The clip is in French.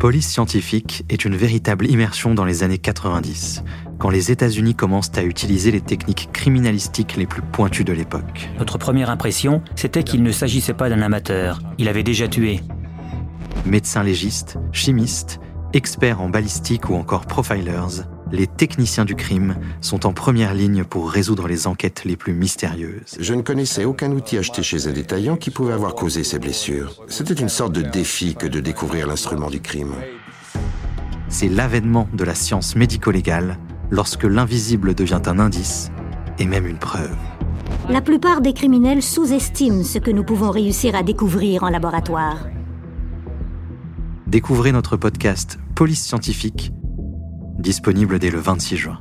Police scientifique est une véritable immersion dans les années 90, quand les États-Unis commencent à utiliser les techniques criminalistiques les plus pointues de l'époque. Notre première impression, c'était qu'il ne s'agissait pas d'un amateur. Il avait déjà tué. Médecins légistes, chimistes, experts en balistique ou encore profilers, les techniciens du crime sont en première ligne pour résoudre les enquêtes les plus mystérieuses. Je ne connaissais aucun outil acheté chez un détaillant qui pouvait avoir causé ces blessures. C'était une sorte de défi que de découvrir l'instrument du crime. C'est l'avènement de la science médico-légale lorsque l'invisible devient un indice et même une preuve. La plupart des criminels sous-estiment ce que nous pouvons réussir à découvrir en laboratoire. Découvrez notre podcast Police scientifique, disponible dès le 26 juin.